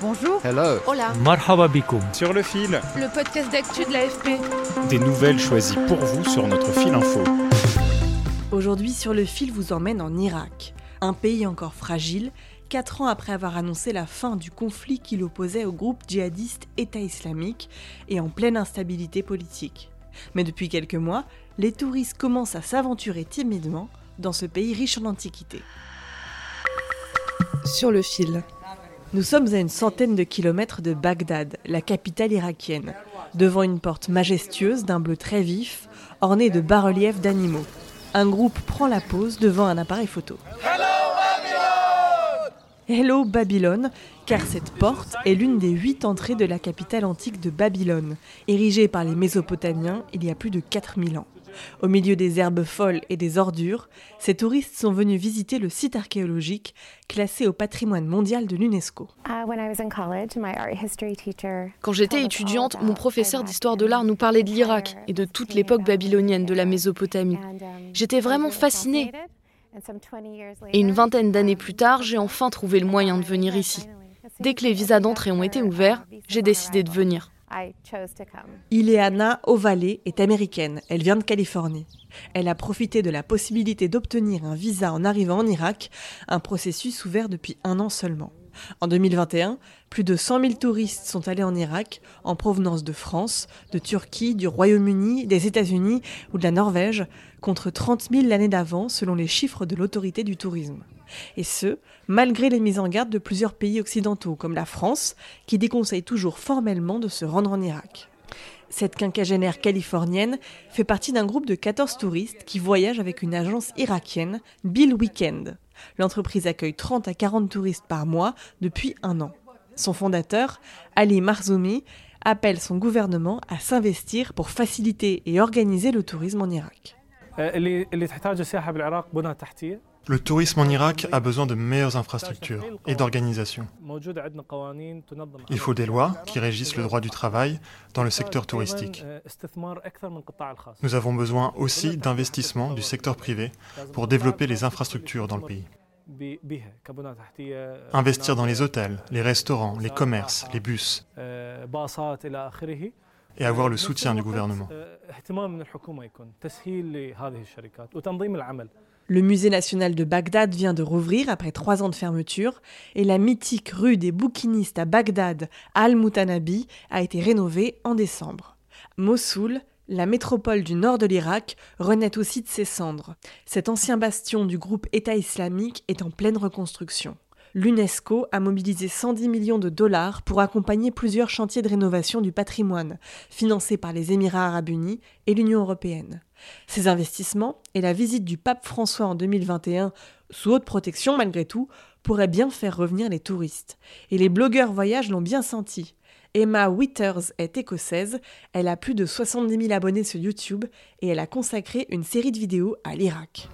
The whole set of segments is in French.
Bonjour. Hello. Hola. Marhaba bikoum. Sur le fil, Le podcast d'actu de l'AFP. des nouvelles choisies pour vous sur notre fil info. Aujourd'hui, sur le fil vous emmène en Irak, un pays encore fragile, quatre ans après avoir annoncé la fin du conflit qui l'opposait au groupe djihadiste État islamique et en pleine instabilité politique. Mais depuis quelques mois, les touristes commencent à s'aventurer timidement dans ce pays riche en antiquités. Sur le fil. Nous sommes à une centaine de kilomètres de Bagdad, la capitale irakienne, devant une porte majestueuse d'un bleu très vif, ornée de bas-reliefs d'animaux. Un groupe prend la pose devant un appareil photo. Hello Babylone, car cette porte est l'une des huit entrées de la capitale antique de Babylone, érigée par les Mésopotamiens il y a plus de 4000 ans. Au milieu des herbes folles et des ordures, ces touristes sont venus visiter le site archéologique classé au patrimoine mondial de l'UNESCO. Quand j'étais étudiante, mon professeur d'histoire de l'art nous parlait de l'Irak et de toute l'époque babylonienne de la Mésopotamie. J'étais vraiment fascinée. Et une vingtaine d'années plus tard, j'ai enfin trouvé le moyen de venir ici. Dès que les visas d'entrée ont été ouverts, j'ai décidé de venir. Ileana Ovale est américaine, elle vient de Californie. Elle a profité de la possibilité d'obtenir un visa en arrivant en Irak, un processus ouvert depuis un an seulement. En 2021, plus de 100 000 touristes sont allés en Irak en provenance de France, de Turquie, du Royaume-Uni, des États-Unis ou de la Norvège, contre 30 000 l'année d'avant selon les chiffres de l'autorité du tourisme. Et ce, malgré les mises en garde de plusieurs pays occidentaux, comme la France, qui déconseille toujours formellement de se rendre en Irak. Cette quinquagénaire californienne fait partie d'un groupe de 14 touristes qui voyagent avec une agence irakienne, Bill Weekend. L'entreprise accueille 30 à 40 touristes par mois depuis un an. Son fondateur, Ali Marzoumi, appelle son gouvernement à s'investir pour faciliter et organiser le tourisme en Irak. Le tourisme en Irak a besoin de meilleures infrastructures et d'organisation. Il faut des lois qui régissent le droit du travail dans le secteur touristique. Nous avons besoin aussi d'investissements du secteur privé pour développer les infrastructures dans le pays. Investir dans les hôtels, les restaurants, les commerces, les bus et avoir le soutien du gouvernement. Le musée national de Bagdad vient de rouvrir après trois ans de fermeture et la mythique rue des bouquinistes à Bagdad, Al-Mutanabi, a été rénovée en décembre. Mossoul, la métropole du nord de l'Irak, renaît aussi de ses cendres. Cet ancien bastion du groupe État islamique est en pleine reconstruction. L'UNESCO a mobilisé 110 millions de dollars pour accompagner plusieurs chantiers de rénovation du patrimoine, financés par les Émirats arabes unis et l'Union européenne. Ces investissements et la visite du pape François en 2021, sous haute protection malgré tout, pourraient bien faire revenir les touristes. Et les blogueurs voyage l'ont bien senti. Emma Withers est écossaise, elle a plus de 70 000 abonnés sur YouTube et elle a consacré une série de vidéos à l'Irak.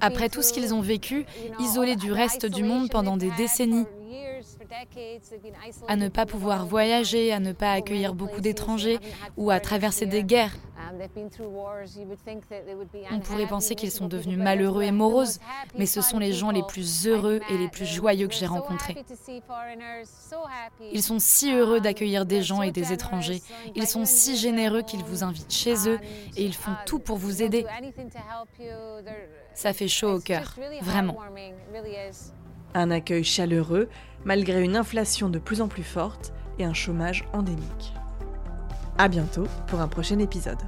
Après tout ce qu'ils ont vécu, isolés du reste du monde pendant des décennies, à ne pas pouvoir voyager, à ne pas accueillir beaucoup d'étrangers ou à traverser des guerres. On pourrait penser qu'ils sont devenus malheureux et moroses, mais ce sont les gens les plus heureux et les plus joyeux que j'ai rencontrés. Ils sont si heureux d'accueillir des gens et des étrangers. Ils sont si généreux qu'ils vous invitent chez eux et ils font tout pour vous aider. Ça fait chaud au cœur, vraiment. Un accueil chaleureux, malgré une inflation de plus en plus forte et un chômage endémique. À bientôt pour un prochain épisode.